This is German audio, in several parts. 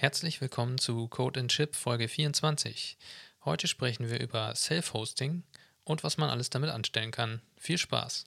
Herzlich willkommen zu Code and Chip Folge 24. Heute sprechen wir über Self-Hosting und was man alles damit anstellen kann. Viel Spaß!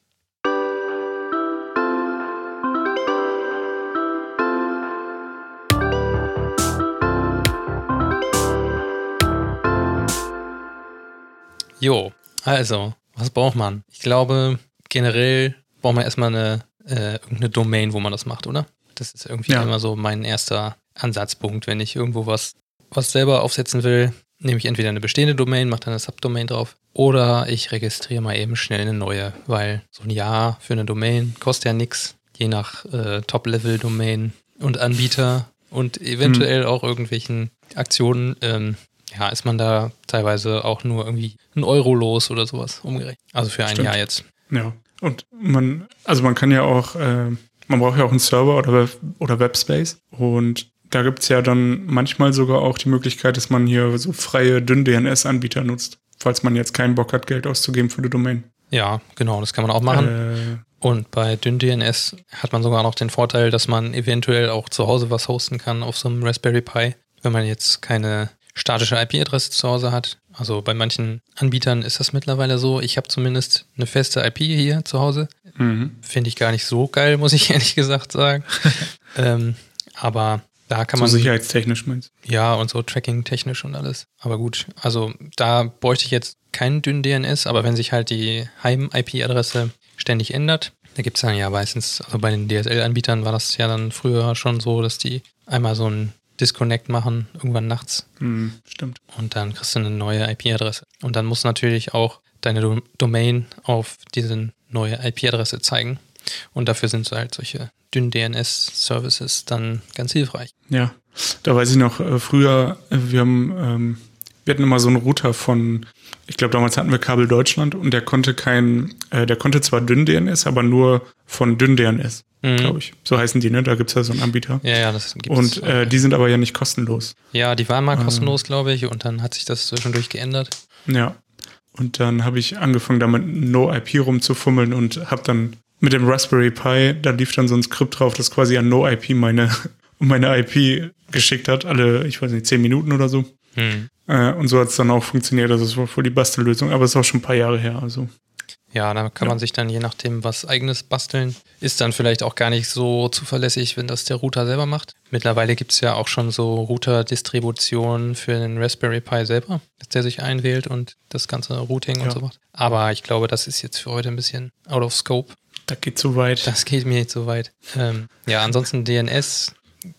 Jo, also, was braucht man? Ich glaube, generell braucht man erstmal eine, äh, irgendeine Domain, wo man das macht, oder? Das ist irgendwie Ja. immer so mein erster Ansatzpunkt, wenn ich irgendwo was, was selber aufsetzen will. Nehme ich entweder eine bestehende Domain, mache dann eine Subdomain drauf, oder ich registriere mal eben schnell eine neue, weil so ein Jahr für eine Domain kostet ja nichts, je nach äh, Top-Level-Domain und Anbieter und eventuell auch irgendwelchen Aktionen. Ähm, ja, ist man da teilweise auch nur irgendwie ein Euro los oder sowas umgerechnet. Also für ein Stimmt. Jahr jetzt. Ja. Und man, also man kann ja auch, äh, man braucht ja auch einen Server oder, Web, oder Webspace. Und da gibt's ja dann manchmal sogar auch die Möglichkeit, dass man hier so freie Dünn-DNS-Anbieter nutzt, falls man jetzt keinen Bock hat, Geld auszugeben für die Domain. Ja, genau, das kann man auch machen. Äh, Und bei DynDNS hat man sogar noch den Vorteil, dass man eventuell auch zu Hause was hosten kann auf so einem Raspberry Pi, wenn man jetzt keine statische IP-Adresse zu Hause hat. Also bei manchen Anbietern ist das mittlerweile so. Ich habe zumindest eine feste IP hier zu Hause. mhm. Finde ich gar nicht so geil, muss ich ehrlich gesagt sagen. ähm, aber da kann so man sicherheitstechnisch meinst ja, und so Tracking-technisch und alles. Aber gut, also da bräuchte ich jetzt keinen dünnen DNS, aber wenn sich halt die Heim-IP-Adresse ständig ändert, da gibt es dann ja meistens, also bei den DSL-Anbietern war das ja dann früher schon so, dass die einmal so ein Disconnect machen, irgendwann nachts? Mhm, stimmt. und dann kriegst du eine neue IP-Adresse. Und dann muss natürlich auch deine Do Domain auf diese neue IP-Adresse zeigen. Und dafür sind so halt solche dünnen DNS-Services dann ganz hilfreich. Ja, da weiß ich noch, äh, früher, äh, wir haben, ähm, wir hatten immer so einen Router von, ich glaube, damals hatten wir Kabel Deutschland und der konnte kein, äh, der konnte zwar dünn DNS, aber nur von dünn DNS, Mhm. glaube ich. So heißen die, ne? Da gibt's ja so einen Anbieter. Ja, ja, das gibt's. Und äh, die sind aber ja nicht kostenlos. Ja, die waren mal Ähm. kostenlos, glaube ich, und dann hat sich das zwischendurch geändert. Ja. Und dann habe ich angefangen, damit No-IP rumzufummeln und habe dann mit dem Raspberry Pi, da lief dann so ein Skript drauf, das quasi an No-IP meine, meine IP geschickt hat, alle, ich weiß nicht, zehn Minuten oder so. Hm. Äh, und so hat es dann auch funktioniert. Also es war voll die Bastellösung, aber es ist auch schon ein paar Jahre her. Also Ja, da kann man sich dann je nachdem was eigenes basteln. Ist dann vielleicht auch gar nicht so zuverlässig, wenn das der Router selber macht. Mittlerweile gibt es ja auch schon so Router-Distributionen für den Raspberry Pi selber, dass der sich einwählt und das ganze Routing und Ja. so macht. Aber ich glaube, das ist jetzt für heute ein bisschen out of scope. Da geht zu weit. Das geht mir nicht so weit. Ähm, ja, ansonsten DNS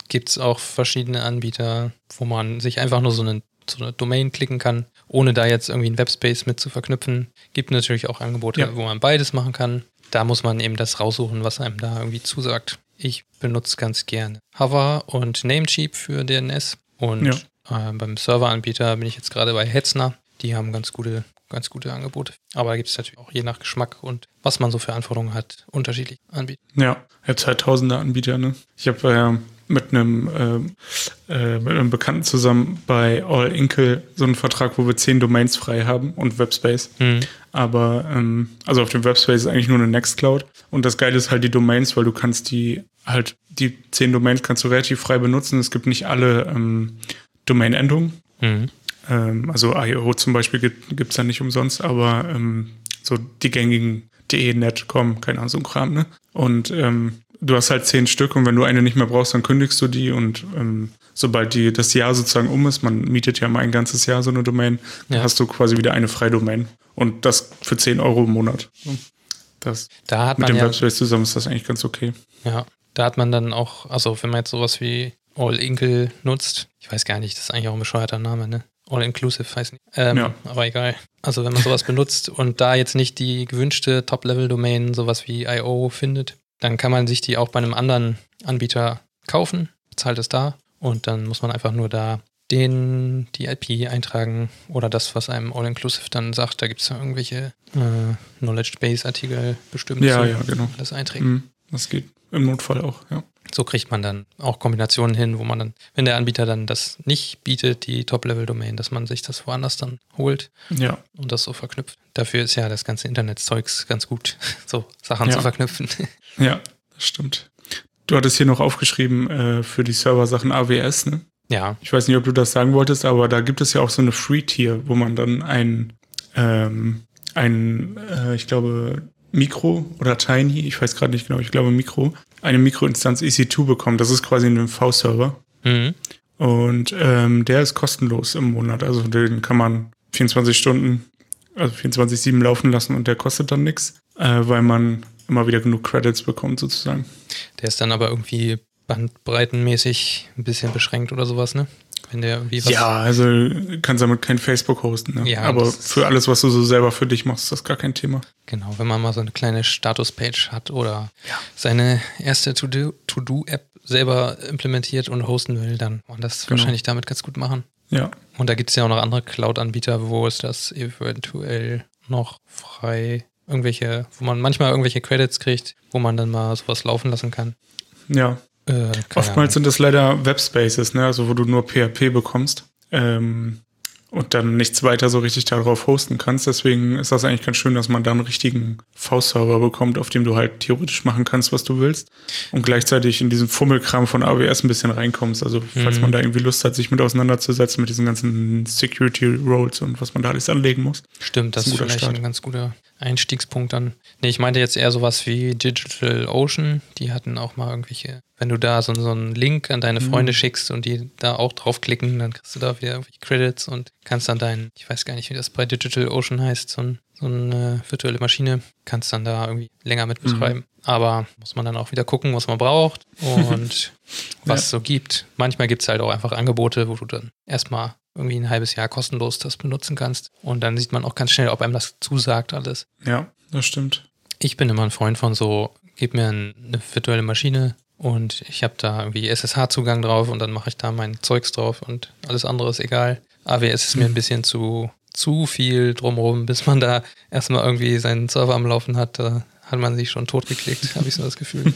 gibt es auch verschiedene Anbieter, wo man sich einfach nur so eine, so eine Domain klicken kann, ohne da jetzt irgendwie einen Webspace mit zu verknüpfen. Gibt natürlich auch Angebote, Ja. wo man beides machen kann. Da muss man eben das raussuchen, was einem da irgendwie zusagt. Ich benutze ganz gerne Hover und Namecheap für DNS. Und äh, beim Serveranbieter bin ich jetzt gerade bei Hetzner. Die haben ganz gute, ganz gute Angebote. Aber da gibt es natürlich auch je nach Geschmack und was man so für Anforderungen hat, unterschiedlich anbieten. Ja, jetzt halt tausende Anbieter, ne? Ich habe äh, mit einem ähm, äh, mit einem Bekannten zusammen bei All Inkle so einen Vertrag, wo wir zehn Domains frei haben und Webspace. Aber ähm, also auf dem Webspace ist eigentlich nur eine Nextcloud. Und das Geile ist halt die Domains, weil du kannst die halt, die zehn Domains kannst du relativ frei benutzen. Es gibt nicht alle ähm, Domain-Endungen. Mhm. Ähm, also IO zum Beispiel gibt es da nicht umsonst, aber ähm, so die gängigen de, net, com, keine Ahnung, so ein Kram, ne? Und ähm, du hast halt zehn Stück und wenn du eine nicht mehr brauchst, dann kündigst du die und ähm, sobald die, das Jahr sozusagen um ist, man mietet ja mal ein ganzes Jahr so eine Domain, Ja. hast du quasi wieder eine Freidomain. Und das für 10 Euro im Monat. Das, Da hat mit man dem ja, Webspace zusammen ist das eigentlich ganz okay. ja, da hat man dann auch, also wenn man jetzt sowas wie All Inkle nutzt, ich weiß gar nicht, das ist eigentlich auch ein bescheuerter Name, ne? All Inclusive heißt nicht. Ähm, Ja. Aber egal. Also wenn man sowas benutzt und da jetzt nicht die gewünschte Top-Level-Domain, sowas wie IO findet, dann kann man sich die auch bei einem anderen Anbieter kaufen, zahlt es da und dann muss man einfach nur da den, die IP eintragen oder das, was einem All-Inclusive dann sagt. Da gibt es ja irgendwelche äh, Knowledge-Base-Artikel bestimmt. Ja, so, ja, genau. Das einträgt. Mhm. Das geht im Notfall auch, ja. So kriegt man dann auch Kombinationen hin, wo man dann, wenn der Anbieter dann das nicht bietet, die Top-Level-Domain, dass man sich das woanders dann holt Ja, und das so verknüpft. Dafür ist ja das ganze Internetzeugs ganz gut, so Sachen Ja. zu verknüpfen. ja, das stimmt. Du hattest hier noch aufgeschrieben äh, für die Server-Sachen AWS, ne? Ja. Ich weiß nicht, ob du das sagen wolltest, aber da gibt es ja auch so eine Free-Tier, wo man dann ein, ähm, ein äh, ich glaube, Mikro oder Tiny, ich weiß gerade nicht genau, ich glaube Mikro, eine Mikroinstanz EC2 bekommt. Das ist quasi ein V-Server. Mhm. Und ähm, der ist kostenlos im Monat. Also den kann man 24 Stunden, also 24-7 laufen lassen und der kostet dann nichts, äh, weil man immer wieder genug Credits bekommt sozusagen. Der ist dann aber irgendwie bandbreitenmäßig ein bisschen beschränkt oder sowas, ne? Wenn der irgendwie was ja, also kannst damit kein Facebook hosten, ne? Ja, aber für alles, was du so selber für dich machst, ist das gar kein Thema. Genau, wenn man mal so eine kleine Status-Page hat oder ja. seine erste To-Do-App selber implementiert und hosten will, dann kann man das genau. wahrscheinlich damit ganz gut machen. Ja. Und da gibt es ja auch noch andere Cloud-Anbieter, wo es das eventuell noch frei irgendwelche, wo man manchmal irgendwelche Credits kriegt, wo man dann mal sowas laufen lassen kann. Ja. Äh, Oftmals Ahnung. sind das leider Webspaces, ne? also wo du nur PHP bekommst. Ähm, und dann nichts weiter so richtig darauf hosten kannst. Deswegen ist das eigentlich ganz schön, dass man da einen richtigen V-Server bekommt, auf dem du halt theoretisch machen kannst, was du willst. Und gleichzeitig in diesen Fummelkram von AWS ein bisschen reinkommst. Also falls mhm. man da irgendwie Lust hat, sich mit auseinanderzusetzen mit diesen ganzen Security Roles und was man da alles anlegen muss. Stimmt, das, das ist, vielleicht Start. ein ganz guter Einstiegspunkt dann. Nee, ich meinte jetzt eher sowas wie Digital Ocean. Die hatten auch mal irgendwelche, wenn du da so, so einen Link an deine Freunde mhm. schickst und die da auch draufklicken, dann kriegst du da wieder irgendwelche Credits und kannst dann deinen, ich weiß gar nicht, wie das bei Digital Ocean heißt, so, ein, so eine virtuelle Maschine, kannst dann da irgendwie länger mit betreiben. Mhm. Aber muss man dann auch wieder gucken, was man braucht und was es so gibt. Manchmal gibt es halt auch einfach Angebote, wo du dann erstmal irgendwie ein halbes Jahr kostenlos das benutzen kannst. Und dann sieht man auch ganz schnell, ob einem das zusagt alles. Ja, das stimmt. Ich bin immer ein Freund von so, gib mir eine virtuelle Maschine und ich habe da irgendwie SSH-Zugang drauf und dann mache ich da mein Zeugs drauf und alles andere ist egal. AWS ist mir ein bisschen zu, zu viel drumherum, bis man da erstmal irgendwie seinen Server am Laufen hat. Da hat man sich schon totgeklickt, habe ich so das Gefühl.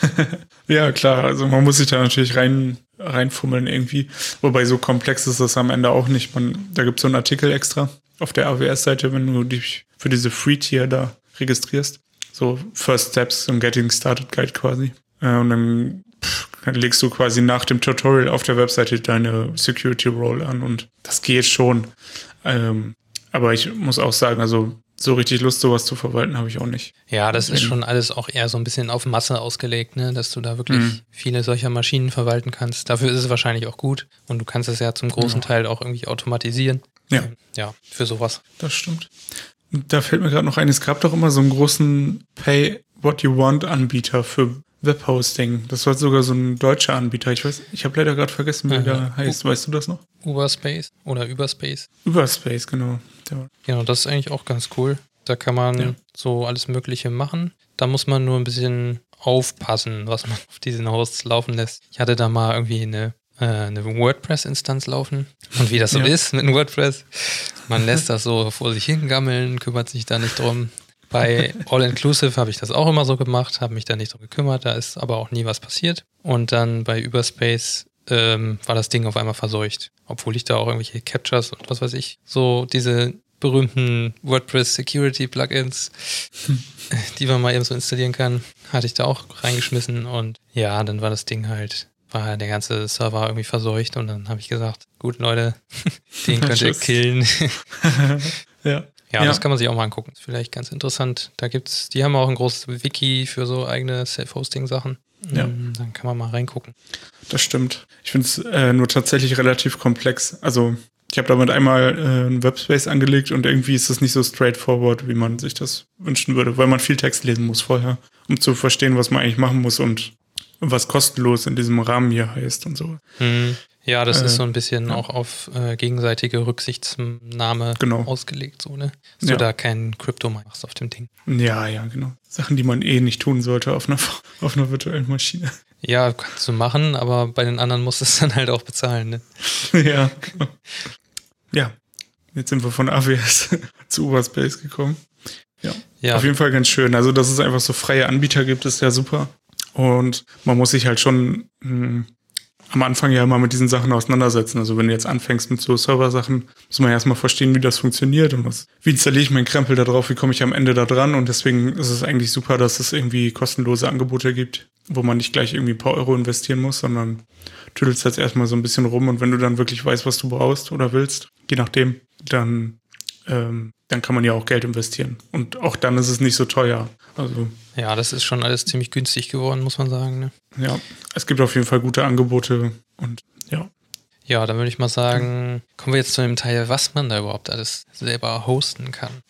ja, klar. Also man muss sich da natürlich rein reinfummeln irgendwie. Wobei so komplex ist das am Ende auch nicht. Man, da gibt es so einen Artikel extra auf der AWS-Seite, wenn du dich für diese Free-Tier da registrierst. So First Steps und Getting Started Guide quasi. Äh, und dann, dann legst du quasi nach dem Tutorial auf der Webseite deine Security Role an und das geht schon. Ähm, aber ich muss auch sagen, also so richtig Lust, sowas zu verwalten, habe ich auch nicht. Ja, das ist schon alles auch eher so ein bisschen auf Masse ausgelegt, ne? dass du da wirklich mhm. viele solcher Maschinen verwalten kannst. Dafür ist es wahrscheinlich auch gut und du kannst es ja zum großen ja. Teil auch irgendwie automatisieren. Ja. Ja, für sowas. Das stimmt. Da fällt mir gerade noch ein, es gab doch immer so einen großen Pay What You Want Anbieter für Webhosting. Das war sogar so ein deutscher Anbieter. Ich weiß, ich habe leider gerade vergessen, wie der heißt. Weißt du das noch? Uberspace oder Überspace. Überspace, genau. Ja. Genau, das ist eigentlich auch ganz cool. Da kann man ja. so alles Mögliche machen. Da muss man nur ein bisschen aufpassen, was man auf diesen Hosts laufen lässt. Ich hatte da mal irgendwie eine, äh, eine WordPress-Instanz laufen. Und wie das so ja. ist mit einem WordPress, man lässt das so vor sich hingammeln, kümmert sich da nicht drum. Bei All Inclusive habe ich das auch immer so gemacht, habe mich da nicht drum gekümmert, da ist aber auch nie was passiert. Und dann bei Überspace ähm, war das Ding auf einmal verseucht. Obwohl ich da auch irgendwelche Captures und was weiß ich, so diese berühmten WordPress Security Plugins, die man mal eben so installieren kann, hatte ich da auch reingeschmissen und ja, dann war das Ding halt, war der ganze Server irgendwie verseucht und dann habe ich gesagt, gut Leute, den könnt ihr killen. ja. Ja, ja, das kann man sich auch mal angucken. Ist vielleicht ganz interessant. Da gibt's, die haben auch ein großes Wiki für so eigene Self-Hosting-Sachen. Ja. Mm, dann kann man mal reingucken. Das stimmt. Ich finde es äh, nur tatsächlich relativ komplex. Also ich habe damit einmal äh, einen Webspace angelegt und irgendwie ist das nicht so straightforward, wie man sich das wünschen würde, weil man viel Text lesen muss vorher, um zu verstehen, was man eigentlich machen muss und was kostenlos in diesem Rahmen hier heißt und so. Mhm. Ja, das äh, ist so ein bisschen ja. auch auf äh, gegenseitige Rücksichtnahme genau. ausgelegt, so, ne? Dass ja. du da keinen Crypto machst auf dem Ding. Ja, ja, genau. Sachen, die man eh nicht tun sollte auf einer, auf einer virtuellen Maschine. Ja, kannst du machen, aber bei den anderen musst du es dann halt auch bezahlen, ne? ja, genau. Ja, jetzt sind wir von AWS zu Uberspace gekommen. Ja. ja. Auf jeden Fall ganz schön. Also, dass es einfach so freie Anbieter gibt, ist ja super. Und man muss sich halt schon mh, hm, am Anfang ja immer mit diesen Sachen auseinandersetzen. Also wenn du jetzt anfängst mit so Server-Sachen, muss man ja erstmal verstehen, wie das funktioniert und was, wie installiere ich meinen Krempel da drauf, wie komme ich am Ende da dran und deswegen ist es eigentlich super, dass es irgendwie kostenlose Angebote gibt, wo man nicht gleich irgendwie ein paar Euro investieren muss, sondern tüdelst jetzt erstmal so ein bisschen rum und wenn du dann wirklich weißt, was du brauchst oder willst, je nachdem, dann, ähm, dann kann man ja auch Geld investieren. Und auch dann ist es nicht so teuer. Also, ja, das ist schon alles ziemlich günstig geworden, muss man sagen. Ne? Ja, es gibt auf jeden Fall gute Angebote und ja. Ja, dann würde ich mal sagen, kommen wir jetzt zu dem Teil, was man da überhaupt alles selber hosten kann.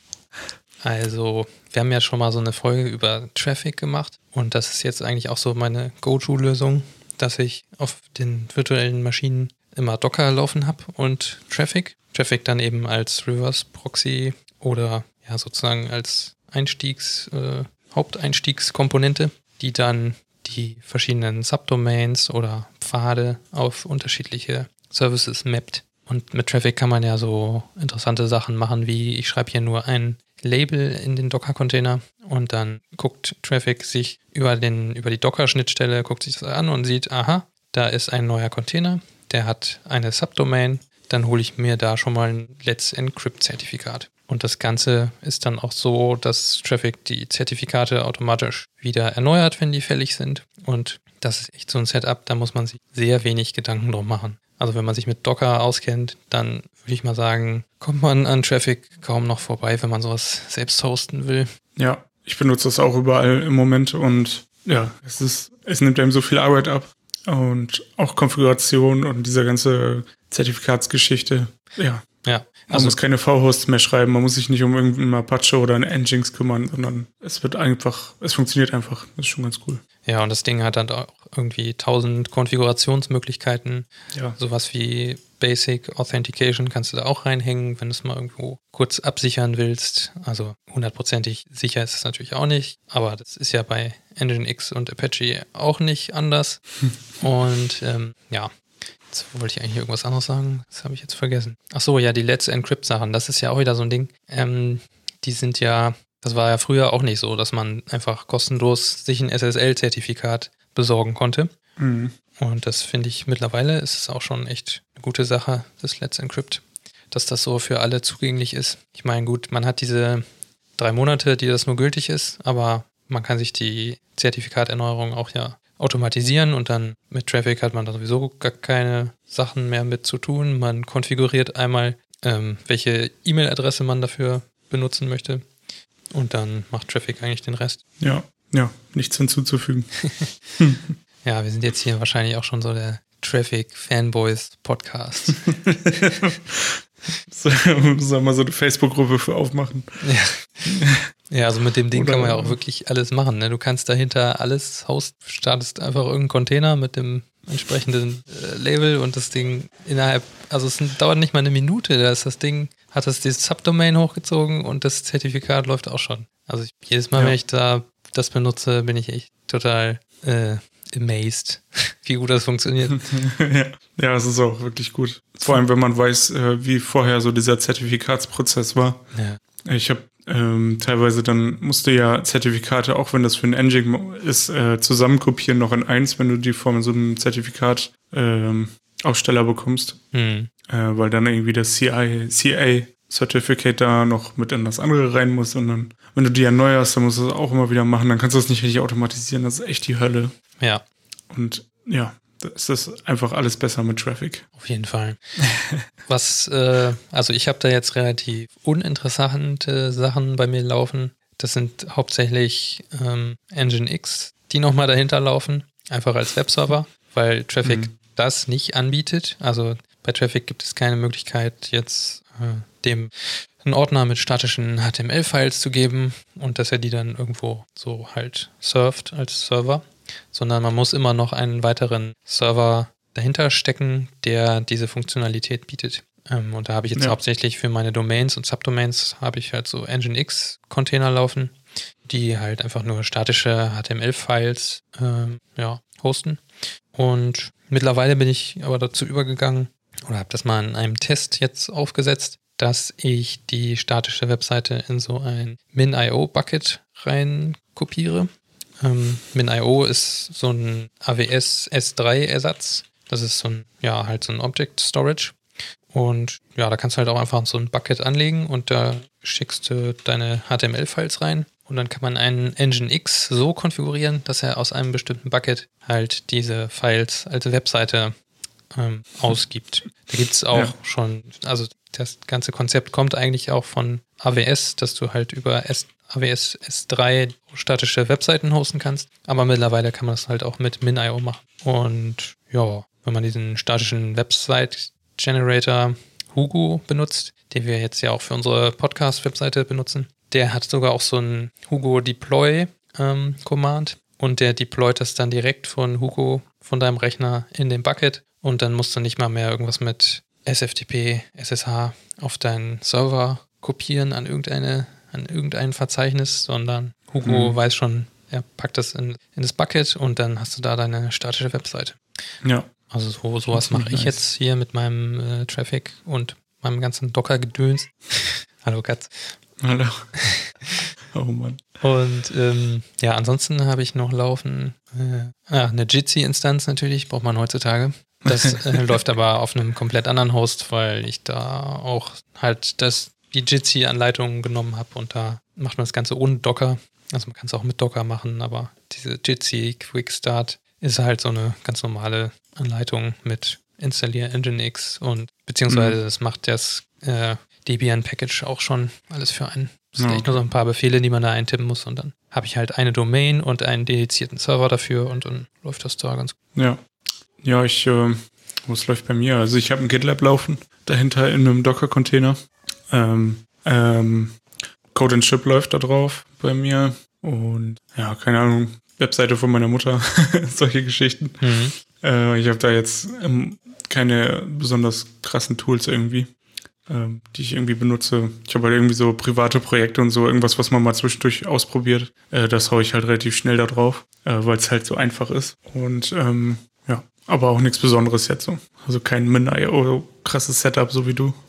Also, wir haben ja schon mal so eine Folge über Traffic gemacht und das ist jetzt eigentlich auch so meine Go-To-Lösung, dass ich auf den virtuellen Maschinen immer Docker laufen habe und Traffic. Traffic dann eben als Reverse Proxy oder ja sozusagen als Einstiegs, äh, Haupteinstiegskomponente, die dann die verschiedenen Subdomains oder Pfade auf unterschiedliche Services mappt. Und mit Traffic kann man ja so interessante Sachen machen, wie ich schreibe hier nur ein Label in den Docker-Container und dann guckt Traffic sich über, den, über die Docker-Schnittstelle, guckt sich das an und sieht, aha, da ist ein neuer Container, der hat eine Subdomain, dann hole ich mir da schon mal ein Let's Encrypt-Zertifikat. Und das Ganze ist dann auch so, dass Traffic die Zertifikate automatisch wieder erneuert, wenn die fällig sind. Und das ist echt so ein Setup, da muss man sich sehr wenig Gedanken drum machen. Also wenn man sich mit Docker auskennt, dann würde ich mal sagen, kommt man an Traffic kaum noch vorbei, wenn man sowas selbst hosten will. Ja, ich benutze das auch überall im Moment und ja, es ist, es nimmt einem so viel Arbeit ab und auch Konfiguration und diese ganze Zertifikatsgeschichte. Ja. Ja. Man also muss keine V-Hosts mehr schreiben, man muss sich nicht um irgendeinen Apache oder einen Nginx kümmern, sondern es wird einfach, es funktioniert einfach. Das ist schon ganz cool. Ja, und das Ding hat dann auch irgendwie tausend Konfigurationsmöglichkeiten. Ja. Sowas wie Basic Authentication kannst du da auch reinhängen, wenn du es mal irgendwo kurz absichern willst. Also hundertprozentig sicher ist es natürlich auch nicht, aber das ist ja bei Nginx und Apache auch nicht anders. und ähm, ja, jetzt wollte ich eigentlich irgendwas anderes sagen. Das habe ich jetzt vergessen. Ach so, ja, die Let's Encrypt Sachen, das ist ja auch wieder so ein Ding. Ähm, die sind ja das war ja früher auch nicht so, dass man einfach kostenlos sich ein SSL-Zertifikat besorgen konnte. Mhm. Und das finde ich mittlerweile ist es auch schon echt eine gute Sache, das Let's Encrypt, dass das so für alle zugänglich ist. Ich meine, gut, man hat diese drei Monate, die das nur gültig ist, aber man kann sich die Zertifikaterneuerung auch ja automatisieren und dann mit Traffic hat man da sowieso gar keine Sachen mehr mit zu tun. Man konfiguriert einmal, ähm, welche E-Mail-Adresse man dafür benutzen möchte und dann macht Traffic eigentlich den Rest. Ja, ja, nichts hinzuzufügen. ja, wir sind jetzt hier wahrscheinlich auch schon so der Traffic Fanboys Podcast. Sollen wir mal so eine Facebook-Gruppe für aufmachen? Ja. ja, also mit dem Ding Oder kann man ja auch wirklich alles machen. Ne? Du kannst dahinter alles host, startest einfach irgendeinen Container mit dem entsprechenden äh, Label und das Ding innerhalb, also es dauert nicht mal eine Minute, da ist das Ding hat es dieses Subdomain hochgezogen und das Zertifikat läuft auch schon. Also ich, jedes Mal, ja. wenn ich da das benutze, bin ich echt total äh, amazed, wie gut das funktioniert. ja. ja, es ist auch wirklich gut. Vor allem, wenn man weiß, äh, wie vorher so dieser Zertifikatsprozess war. Ja. Ich habe ähm, teilweise dann musst du ja Zertifikate, auch wenn das für ein Engine ist, äh, zusammenkopieren noch in eins, wenn du die von so einem Zertifikat ähm, Aussteller bekommst. Hm. Äh, weil dann irgendwie das CI, CA Certificate da noch mit in das andere rein muss und dann, wenn du die erneuerst, dann musst du das auch immer wieder machen, dann kannst du das nicht richtig automatisieren, das ist echt die Hölle. Ja. Und ja, ist das einfach alles besser mit Traffic. Auf jeden Fall. Was, äh, also ich habe da jetzt relativ uninteressante Sachen bei mir laufen. Das sind hauptsächlich ähm, Nginx, die nochmal dahinter laufen, einfach als Webserver, weil Traffic mhm das nicht anbietet. Also bei Traffic gibt es keine Möglichkeit, jetzt äh, dem einen Ordner mit statischen HTML-Files zu geben und dass er die dann irgendwo so halt surft als Server, sondern man muss immer noch einen weiteren Server dahinter stecken, der diese Funktionalität bietet. Ähm, und da habe ich jetzt ja. hauptsächlich für meine Domains und Subdomains habe ich halt so Nginx-Container laufen, die halt einfach nur statische HTML-Files ähm, ja, hosten. Und mittlerweile bin ich aber dazu übergegangen oder habe das mal in einem Test jetzt aufgesetzt, dass ich die statische Webseite in so ein MinIO-Bucket rein kopiere. Ähm, MinIO ist so ein AWS S3-Ersatz. Das ist so ein, ja, halt so ein Object Storage. Und ja, da kannst du halt auch einfach so ein Bucket anlegen und da schickst du deine HTML-Files rein und dann kann man einen Nginx so konfigurieren, dass er aus einem bestimmten Bucket halt diese Files als Webseite ähm, ausgibt. Da gibt es auch ja. schon, also das ganze Konzept kommt eigentlich auch von AWS, dass du halt über S AWS S3 statische Webseiten hosten kannst. Aber mittlerweile kann man das halt auch mit MinIO machen. Und ja, wenn man diesen statischen Website-Generator Hugo benutzt, den wir jetzt ja auch für unsere Podcast-Webseite benutzen, der hat sogar auch so ein Hugo Deploy ähm, Command und der deployt das dann direkt von Hugo von deinem Rechner in den Bucket und dann musst du nicht mal mehr irgendwas mit SFTP, SSH auf deinen Server kopieren an irgendeine an irgendein Verzeichnis, sondern Hugo mhm. weiß schon, er packt das in, in das Bucket und dann hast du da deine statische Webseite. Ja. Also so, sowas mache ich nice. jetzt hier mit meinem äh, Traffic und meinem ganzen Docker-Gedöns. Hallo Katz. Hallo. Oh Mann. Und ähm, ja, ansonsten habe ich noch laufen äh, ah, eine Jitsi-Instanz natürlich, braucht man heutzutage. Das äh, läuft aber auf einem komplett anderen Host, weil ich da auch halt das, die Jitsi-Anleitung genommen habe und da macht man das Ganze ohne Docker. Also man kann es auch mit Docker machen, aber diese Jitsi Quick Start ist halt so eine ganz normale Anleitung mit installier Nginx und beziehungsweise mhm. das macht das äh, Debian-Package auch schon alles für einen. Es sind ja. echt nur so ein paar Befehle, die man da eintippen muss und dann habe ich halt eine Domain und einen dedizierten Server dafür und dann läuft das da ganz gut. Ja. Ja, ich, äh, was läuft bei mir? Also ich habe ein GitLab laufen, dahinter in einem Docker-Container. Ähm, ähm, Code and Chip läuft da drauf bei mir und ja, keine Ahnung, Webseite von meiner Mutter, solche Geschichten. Mhm. Äh, ich habe da jetzt ähm, keine besonders krassen Tools irgendwie, ähm, die ich irgendwie benutze. Ich habe halt irgendwie so private Projekte und so, irgendwas, was man mal zwischendurch ausprobiert. Äh, das haue ich halt relativ schnell da drauf, äh, weil es halt so einfach ist. Und ähm, aber auch nichts Besonderes jetzt so. Also kein Min.io krasses Setup, so wie du.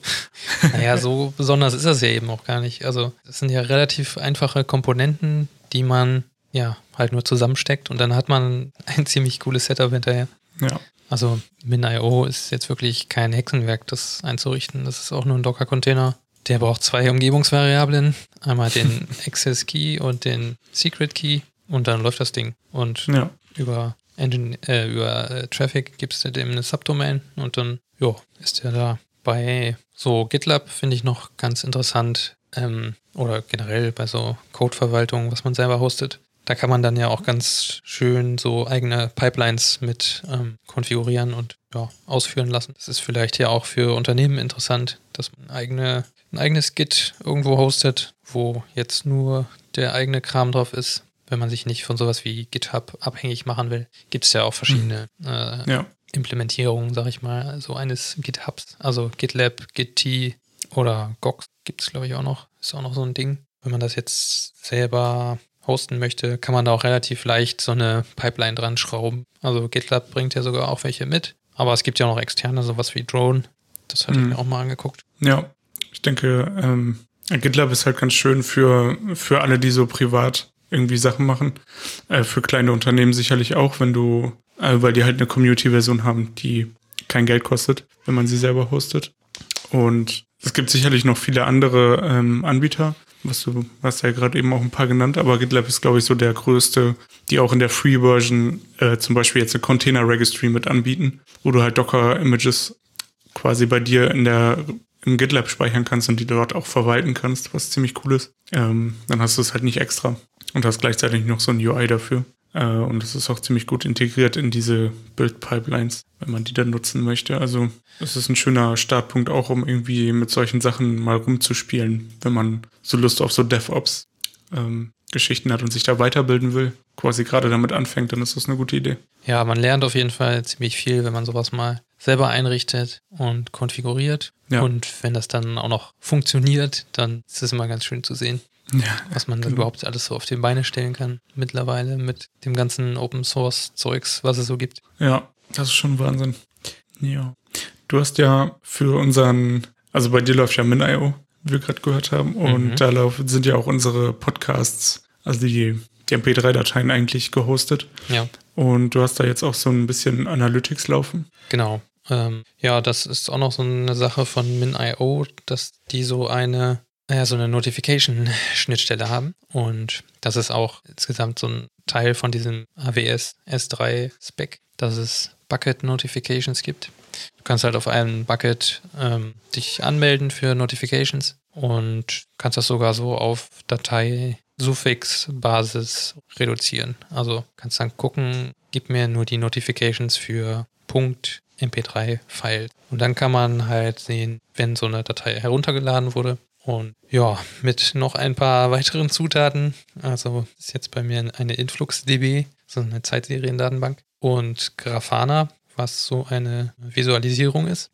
Naja, so besonders ist das ja eben auch gar nicht. Also es sind ja relativ einfache Komponenten, die man ja halt nur zusammensteckt und dann hat man ein ziemlich cooles Setup hinterher. Ja. Also Min.io ist jetzt wirklich kein Hexenwerk, das einzurichten. Das ist auch nur ein Docker-Container. Der braucht zwei Umgebungsvariablen. Einmal den Access Key und den Secret Key. Und dann läuft das Ding. Und ja. über, Engine, äh, über äh, Traffic gibst du dem eine Subdomain und dann, jo, ist der da. Bei so GitLab finde ich noch ganz interessant, ähm, oder generell bei so Codeverwaltung, was man selber hostet, da kann man dann ja auch ganz schön so eigene Pipelines mit ähm, konfigurieren und ja, ausführen lassen. Das ist vielleicht ja auch für Unternehmen interessant, dass man eigene, ein eigenes Git irgendwo hostet, wo jetzt nur der eigene Kram drauf ist. Wenn man sich nicht von sowas wie GitHub abhängig machen will, gibt es ja auch verschiedene äh, ja. Implementierungen, sag ich mal, so eines GitHubs. Also GitLab, GitT oder Gox gibt es, glaube ich, auch noch. Ist auch noch so ein Ding. Wenn man das jetzt selber hosten möchte, kann man da auch relativ leicht so eine Pipeline dran schrauben. Also GitLab bringt ja sogar auch welche mit. Aber es gibt ja auch noch externe, sowas wie Drone. Das hatte mhm. ich mir auch mal angeguckt. Ja, ich denke, ähm, GitLab ist halt ganz schön für, für alle, die so privat irgendwie Sachen machen. Äh, für kleine Unternehmen sicherlich auch, wenn du, äh, weil die halt eine Community-Version haben, die kein Geld kostet, wenn man sie selber hostet. Und es gibt sicherlich noch viele andere ähm, Anbieter was du hast ja gerade eben auch ein paar genannt, aber GitLab ist, glaube ich, so der größte, die auch in der Free-Version äh, zum Beispiel jetzt eine Container-Registry mit anbieten, wo du halt Docker-Images quasi bei dir in der im GitLab speichern kannst und die dort auch verwalten kannst, was ziemlich cool ist. Ähm, dann hast du es halt nicht extra und hast gleichzeitig noch so ein UI dafür. Äh, und es ist auch ziemlich gut integriert in diese Build-Pipelines, wenn man die dann nutzen möchte. Also es ist ein schöner Startpunkt auch, um irgendwie mit solchen Sachen mal rumzuspielen, wenn man so Lust auf so DevOps ähm, Geschichten hat und sich da weiterbilden will, quasi gerade damit anfängt, dann ist das eine gute Idee. Ja, man lernt auf jeden Fall ziemlich viel, wenn man sowas mal selber einrichtet und konfiguriert. Ja. Und wenn das dann auch noch funktioniert, dann ist es immer ganz schön zu sehen, ja, was man genau. überhaupt alles so auf die Beine stellen kann mittlerweile mit dem ganzen Open Source Zeugs, was es so gibt. Ja, das ist schon Wahnsinn. Ja. Du hast ja für unseren, also bei dir läuft ja MinIO, wie wir gerade gehört haben, und mhm. da laufen, sind ja auch unsere Podcasts, also die, die MP3-Dateien eigentlich gehostet. Ja. Und du hast da jetzt auch so ein bisschen Analytics laufen. Genau. Ähm, ja, das ist auch noch so eine Sache von MinIO, dass die so eine ja, so eine Notification-Schnittstelle haben. Und das ist auch insgesamt so ein Teil von diesem AWS S3-Spec, dass es Bucket Notifications gibt. kannst halt auf einem Bucket ähm, dich anmelden für Notifications und kannst das sogar so auf Datei Suffix-Basis reduzieren. Also kannst dann gucken, gib mir nur die Notifications für Punkt MP3-File. Und dann kann man halt sehen, wenn so eine Datei heruntergeladen wurde. Und ja, mit noch ein paar weiteren Zutaten. Also ist jetzt bei mir eine InfluxDB, so eine Zeitseriendatenbank. Und Grafana, was so eine Visualisierung ist.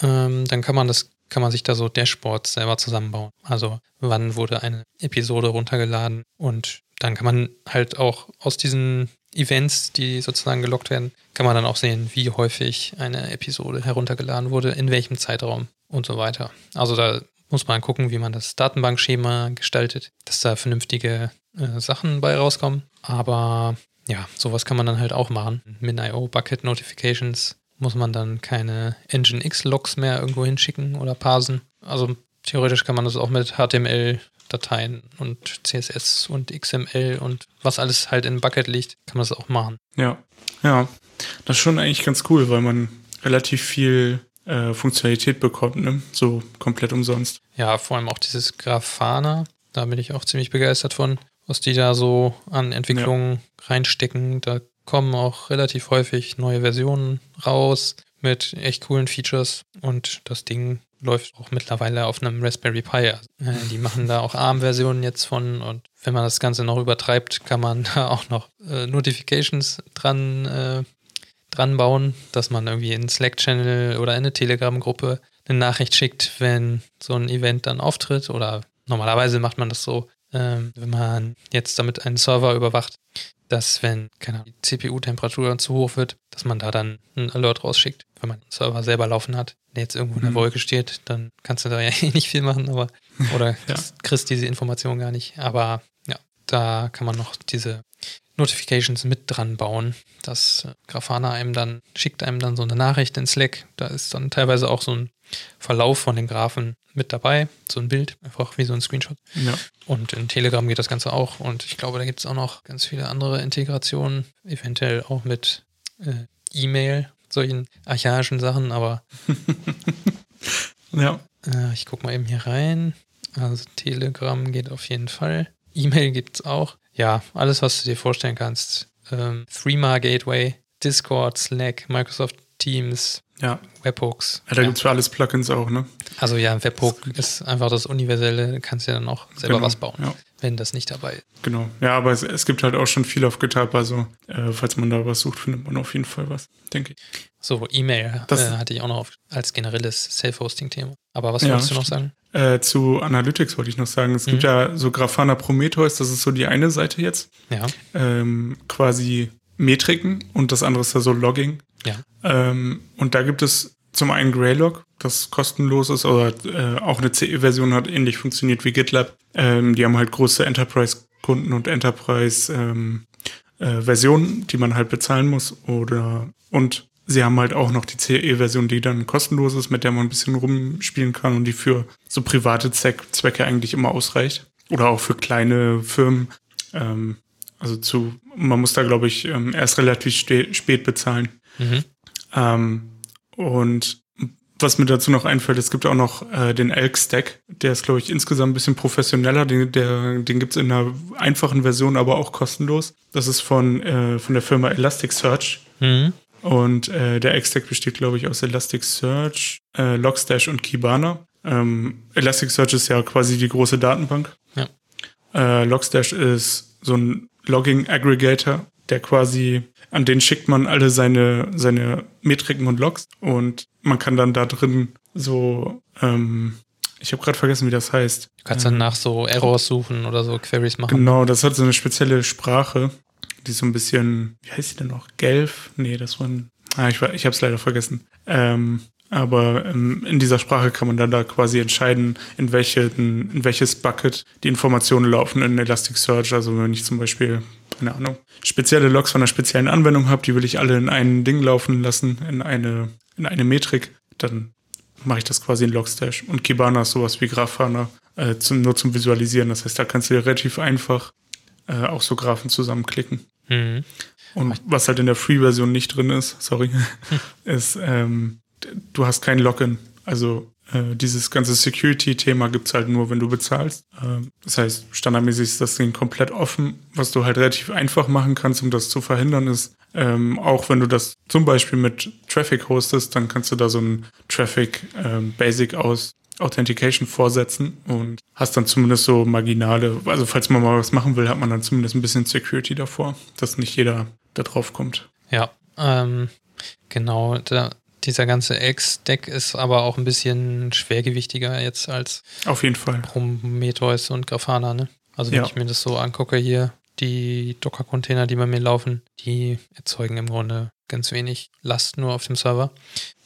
Ähm, dann kann man das kann man sich da so Dashboards selber zusammenbauen. Also wann wurde eine Episode runtergeladen und dann kann man halt auch aus diesen Events, die sozusagen gelockt werden, kann man dann auch sehen, wie häufig eine Episode heruntergeladen wurde, in welchem Zeitraum und so weiter. Also da muss man gucken, wie man das Datenbankschema gestaltet, dass da vernünftige äh, Sachen bei rauskommen. Aber ja, sowas kann man dann halt auch machen. MinIO Bucket Notifications muss man dann keine Nginx-Logs mehr irgendwo hinschicken oder parsen. Also theoretisch kann man das auch mit HTML-Dateien und CSS und XML und was alles halt in Bucket liegt, kann man das auch machen. Ja, ja. Das ist schon eigentlich ganz cool, weil man relativ viel äh, Funktionalität bekommt, ne? So komplett umsonst. Ja, vor allem auch dieses Grafana, da bin ich auch ziemlich begeistert von, was die da so an Entwicklungen ja. reinstecken. Da kommen auch relativ häufig neue Versionen raus mit echt coolen Features und das Ding läuft auch mittlerweile auf einem Raspberry Pi. Äh, die machen da auch ARM-Versionen jetzt von und wenn man das Ganze noch übertreibt, kann man da auch noch äh, Notifications dran, äh, dran bauen, dass man irgendwie in Slack-Channel oder in eine Telegram-Gruppe eine Nachricht schickt, wenn so ein Event dann auftritt oder normalerweise macht man das so, äh, wenn man jetzt damit einen Server überwacht, dass wenn, keine Ahnung, die CPU-Temperatur zu hoch wird, dass man da dann einen Alert rausschickt, wenn man den Server selber laufen hat, der jetzt irgendwo in der mhm. Wolke steht, dann kannst du da ja eh nicht viel machen, aber oder ja. kriegst diese Information gar nicht. Aber ja, da kann man noch diese Notifications mit dran bauen. dass äh, Grafana einem dann schickt einem dann so eine Nachricht in Slack. Da ist dann teilweise auch so ein Verlauf von den Graphen mit dabei, so ein Bild, einfach wie so ein Screenshot. Ja. Und in Telegram geht das Ganze auch. Und ich glaube, da gibt es auch noch ganz viele andere Integrationen, eventuell auch mit äh, E-Mail, solchen archaischen Sachen, aber ja. Äh, ich gucke mal eben hier rein. Also Telegram geht auf jeden Fall. E-Mail gibt es auch. Ja, alles, was du dir vorstellen kannst. Ähm, Threema Gateway, Discord, Slack, Microsoft Teams, ja. Webhooks. Ja, da ja. gibt es für alles Plugins auch, ne? Also ja, ein Webhook ist einfach das Universelle, du kannst ja dann auch selber genau, was bauen, ja. Wenn das nicht dabei ist. Genau, ja, aber es, es gibt halt auch schon viel auf GitHub, also äh, falls man da was sucht, findet man auf jeden Fall was, denke ich. So, E-Mail äh, hatte ich auch noch als generelles Self-Hosting-Thema. Aber was ja, wolltest du noch sagen? Äh, zu Analytics wollte ich noch sagen. Es mhm. gibt ja so Grafana Prometheus, das ist so die eine Seite jetzt. Ja. Ähm, quasi Metriken und das andere ist ja so Logging. Ja. Ähm, und da gibt es zum einen Greylog, das kostenlos ist, oder äh, auch eine CE-Version hat ähnlich funktioniert wie GitLab. Ähm, die haben halt große Enterprise-Kunden und Enterprise-Versionen, ähm, äh, die man halt bezahlen muss. Oder und sie haben halt auch noch die CE-Version, die dann kostenlos ist, mit der man ein bisschen rumspielen kann und die für so private Zweck, Zwecke eigentlich immer ausreicht. Oder auch für kleine Firmen. Ähm, also zu, man muss da, glaube ich, ähm, erst relativ spät bezahlen. Mhm. Ähm, und was mir dazu noch einfällt, es gibt auch noch äh, den Elk-Stack. Der ist, glaube ich, insgesamt ein bisschen professioneller. Den, der, den gibt es in einer einfachen Version, aber auch kostenlos. Das ist von, äh, von der Firma Elasticsearch. Mhm. Und äh, der Elk-Stack besteht, glaube ich, aus Elasticsearch, äh, Logstash und Kibana. Ähm, Elasticsearch ist ja quasi die große Datenbank. Ja. Äh, Logstash ist so ein Logging-Aggregator, der quasi an den schickt man alle seine, seine Metriken und Logs und man kann dann da drin so, ähm, ich habe gerade vergessen, wie das heißt. Du kannst dann nach so Errors suchen oder so Queries machen. Genau, das hat so eine spezielle Sprache, die so ein bisschen, wie heißt die denn noch? Gelf? Nee, das war ein, ah, ich, ich habe es leider vergessen. Ähm, aber ähm, in dieser Sprache kann man dann da quasi entscheiden, in, welche, in welches Bucket die Informationen laufen in Elasticsearch. Also wenn ich zum Beispiel keine Ahnung, spezielle Logs von einer speziellen Anwendung habe, die will ich alle in ein Ding laufen lassen, in eine, in eine Metrik, dann mache ich das quasi in Logstash. Und Kibana ist sowas wie Grafana, äh, zum, nur zum Visualisieren. Das heißt, da kannst du relativ einfach äh, auch so Graphen zusammenklicken. Mhm. Und was halt in der Free-Version nicht drin ist, sorry, ist, ähm, du hast kein Login. Also äh, dieses ganze Security-Thema gibt es halt nur, wenn du bezahlst. Äh, das heißt, standardmäßig ist das Ding komplett offen. Was du halt relativ einfach machen kannst, um das zu verhindern, ist, ähm, auch wenn du das zum Beispiel mit Traffic hostest, dann kannst du da so ein Traffic ähm, Basic aus Authentication vorsetzen und hast dann zumindest so marginale, also falls man mal was machen will, hat man dann zumindest ein bisschen Security davor, dass nicht jeder da drauf kommt. Ja, ähm, genau. Da, dieser ganze X-Deck ist aber auch ein bisschen schwergewichtiger jetzt als Auf jeden Fall. Prometheus und Grafana, ne? Also wenn Ja. ich mir das so angucke hier, die Docker-Container, die bei mir laufen, die erzeugen im Grunde ganz wenig Last nur auf dem Server.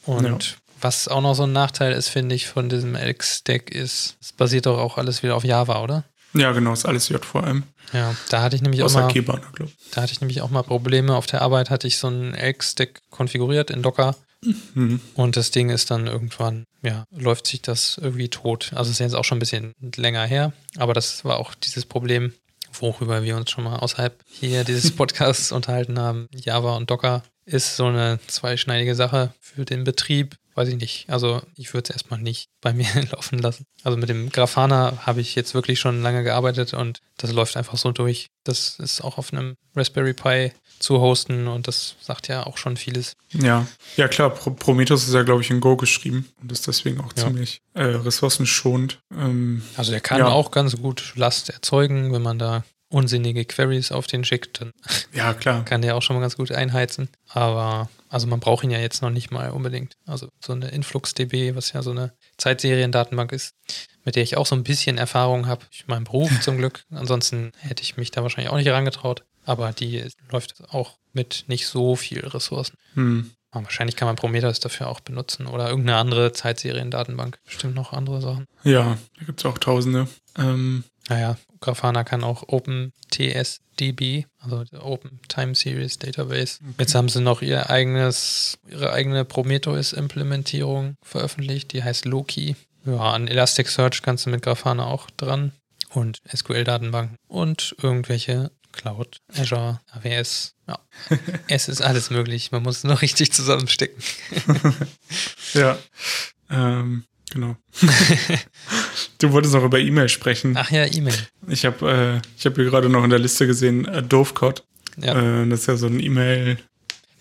Und Ja. was auch noch so ein Nachteil ist, finde ich, von diesem X-Deck ist, es basiert doch auch alles wieder auf Java, oder? Ja, genau, ist alles JVM. Ja, da hatte ich nämlich auch Außer mal, Kibana, glaube ich. da hatte ich nämlich auch mal Probleme. Auf der Arbeit hatte ich so ein X-Deck konfiguriert in Docker Mhm. und das Ding ist dann irgendwann, ja, läuft sich das irgendwie tot. Also ist jetzt auch schon ein bisschen länger her, aber das war auch dieses Problem, worüber wir uns schon mal außerhalb hier dieses Podcasts unterhalten haben. Java und Docker ist so eine zweischneidige Sache für den Betrieb. Weiß ich nicht. Also ich würde es erstmal nicht bei mir laufen lassen. Also mit dem Grafana habe ich jetzt wirklich schon lange gearbeitet und das läuft einfach so durch. Das ist auch auf einem Raspberry Pi zu hosten und das sagt ja auch schon vieles. Ja, ja klar, Pro Prometheus ist ja, glaube ich, in Go geschrieben und ist deswegen auch Ja. ziemlich äh, ressourcenschonend. Ähm, Also der kann Ja. auch ganz gut Last erzeugen, wenn man da unsinnige Queries auf den schickt, dann ja, klar. kann der auch schon mal ganz gut einheizen. Aber also man braucht ihn ja jetzt noch nicht mal unbedingt. Also so eine InfluxDB, was ja so eine Zeitseriendatenbank ist, mit der ich auch so ein bisschen Erfahrung habe. Ich meinem Beruf zum Glück. Ansonsten hätte ich mich da wahrscheinlich auch nicht herangetraut. Aber die läuft auch mit nicht so viel Ressourcen. Hm. Aber wahrscheinlich kann man Prometheus dafür auch benutzen oder irgendeine andere Zeitseriendatenbank. Bestimmt noch andere Sachen. Ja, da gibt es auch Tausende. Ähm, Naja, Grafana kann auch OpenTSDB, also Open Time Series Database. Jetzt haben sie noch ihr eigenes, ihre eigene Prometheus-Implementierung veröffentlicht, die heißt Loki. Ja, an Elasticsearch kannst du mit Grafana auch dran und SQL-Datenbanken und irgendwelche Cloud, Azure, AWS. Ja, es ist alles möglich. Man muss es nur richtig zusammenstecken. ja, ähm, genau. du wolltest noch über E-Mail sprechen. Ach ja, E-Mail. Ich habe äh, ich hab hier gerade noch in der Liste gesehen, äh, Dovecot. Ja. Äh, das ist ja so ein E-Mail.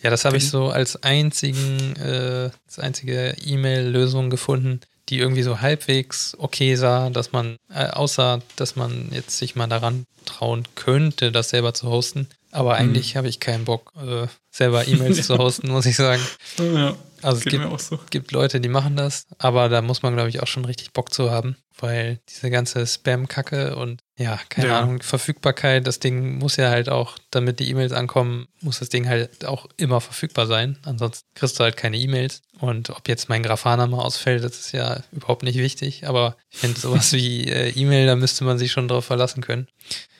Ja, das habe ich so als einzigen, äh, als einzige E-Mail-Lösung gefunden, die irgendwie so halbwegs okay sah, dass man, äh, außer dass man jetzt sich mal daran trauen könnte, das selber zu hosten. Aber eigentlich habe ich keinen Bock, äh, selber E-Mails zu hosten, muss ich sagen. Ja, Also es geht gibt, mir auch so. gibt Leute, die machen das, aber da muss man, glaube ich, auch schon richtig Bock zu haben, weil diese ganze Spam-Kacke und ja, keine Ja. Ahnung, Verfügbarkeit, das Ding muss ja halt auch, damit die E-Mails ankommen, muss das Ding halt auch immer verfügbar sein. Ansonsten kriegst du halt keine E-Mails. Und ob jetzt mein Grafana mal ausfällt, das ist ja überhaupt nicht wichtig, aber ich finde sowas wie äh, E-Mail, da müsste man sich schon drauf verlassen können.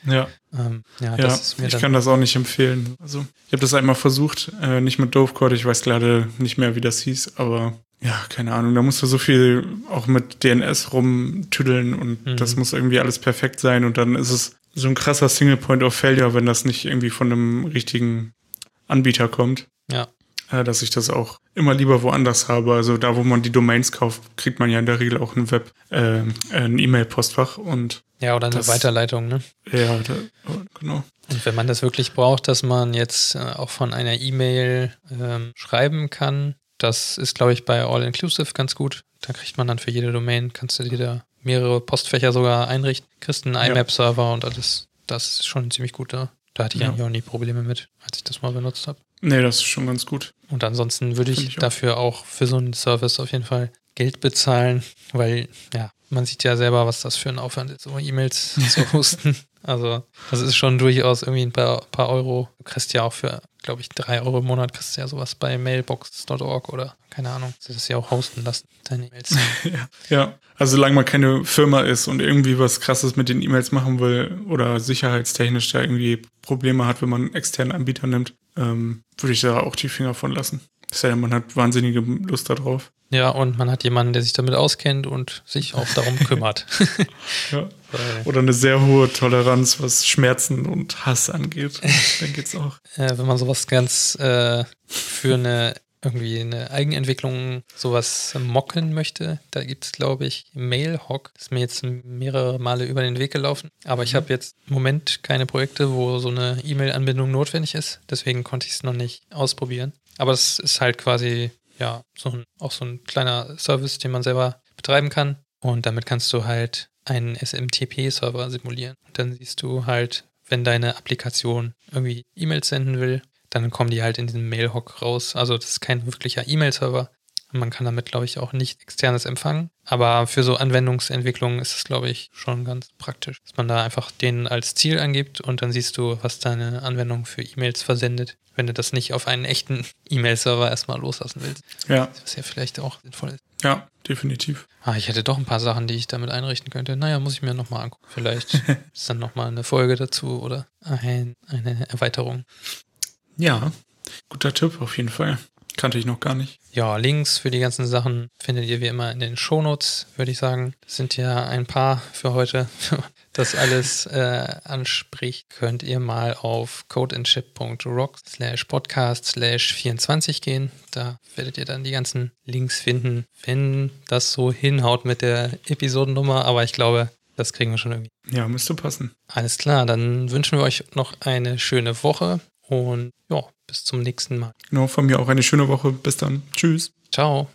Ja, Ähm, ja, ja ich kann das auch nicht empfehlen. Also, ich habe das einmal versucht, äh, nicht mit Dovecot, ich weiß gerade nicht mehr, wie das hieß, aber ja, keine Ahnung, da musst du so viel auch mit DNS rumtüdeln und Mhm. das muss irgendwie alles perfekt sein und dann ist es so ein krasser Single Point of Failure, wenn das nicht irgendwie von einem richtigen Anbieter kommt. Ja. Dass ich das auch immer lieber woanders habe. Also da, wo man die Domains kauft, kriegt man ja in der Regel auch ein Web, äh, ein E-Mail-Postfach und Ja, oder eine das- Weiterleitung, ne? ja, da, genau. Und wenn man das wirklich braucht, dass man jetzt äh, auch von einer E-Mail ähm, schreiben kann, das ist, glaube ich, bei All Inclusive ganz gut. Da kriegt man dann für jede Domain, kannst du dir da mehrere Postfächer sogar einrichten, kriegst einen Ja. IMAP-Server und alles. Das ist schon ziemlich gut da. Da hatte ich Ja. eigentlich auch nie Probleme mit, als ich das mal benutzt habe. Nee, das ist schon ganz gut. Und ansonsten würde ich, ich auch. dafür auch für so einen Service auf jeden Fall Geld bezahlen, weil ja, man sieht ja selber, was das für ein Aufwand ist, so E-Mails zu hosten. Also das ist schon durchaus irgendwie ein paar, paar Euro. Du kriegst ja auch für, glaube ich, drei Euro im Monat kriegst du ja sowas bei mailbox.org oder keine Ahnung. Du das ja auch hosten lassen, deine E-Mails. Ja, ja. Also solange man keine Firma ist und irgendwie was krasses mit den E-Mails machen will oder sicherheitstechnisch da irgendwie Probleme hat, wenn man einen externen Anbieter nimmt, ähm, würde ich da auch die Finger von lassen. Sei denn, man hat wahnsinnige Lust darauf. ja, und man hat jemanden, der sich damit auskennt und sich auch darum kümmert. Ja. Oder eine sehr hohe Toleranz, was Schmerzen und Hass angeht. Dann geht's auch. äh, wenn man sowas ganz äh, für eine irgendwie eine Eigenentwicklung sowas mocken möchte, da gibt es, glaube ich, Mailhawk. Ist mir jetzt mehrere Male über den Weg gelaufen. Aber ich mhm. habe jetzt im Moment keine Projekte, wo so eine E-Mail-Anbindung notwendig ist. Deswegen konnte ich es noch nicht ausprobieren. Aber es ist halt quasi, ja, so ein, auch so ein kleiner Service, den man selber betreiben kann. Und damit kannst du halt einen SMTP-Server simulieren. Und dann siehst du halt, wenn deine Applikation irgendwie E-Mails senden will, dann kommen die halt in diesen Mailhock raus. Also das ist kein wirklicher E-Mail-Server. Man kann damit, glaube ich, auch nicht externes empfangen. Aber für so Anwendungsentwicklungen ist es, glaube ich, schon ganz praktisch, dass man da einfach den als Ziel angibt und dann siehst du, was deine Anwendung für E-Mails versendet, wenn du das nicht auf einen echten E-Mail-Server erstmal loslassen willst. Ja. Was ja vielleicht auch sinnvoll ist. Ja, definitiv. Ah, ich hätte doch ein paar Sachen, die ich damit einrichten könnte. Naja, muss ich mir nochmal angucken. Vielleicht ist dann nochmal eine Folge dazu oder ein, eine Erweiterung. Ja, guter Tipp auf jeden Fall. Kannte ich noch gar nicht. Ja, Links für die ganzen Sachen findet ihr wie immer in den Shownotes, würde ich sagen. Das sind ja ein paar für heute. das alles äh, anspricht, könnt ihr mal auf codeandship.rock slash podcast slash 24 gehen. Da werdet ihr dann die ganzen Links finden, wenn das so hinhaut mit der Episodennummer. Aber ich glaube, das kriegen wir schon irgendwie. Ja, müsste passen. Alles klar, dann wünschen wir euch noch eine schöne Woche und ja, bis zum nächsten Mal. Genau, von mir auch eine schöne Woche. Bis dann. Tschüss. Ciao.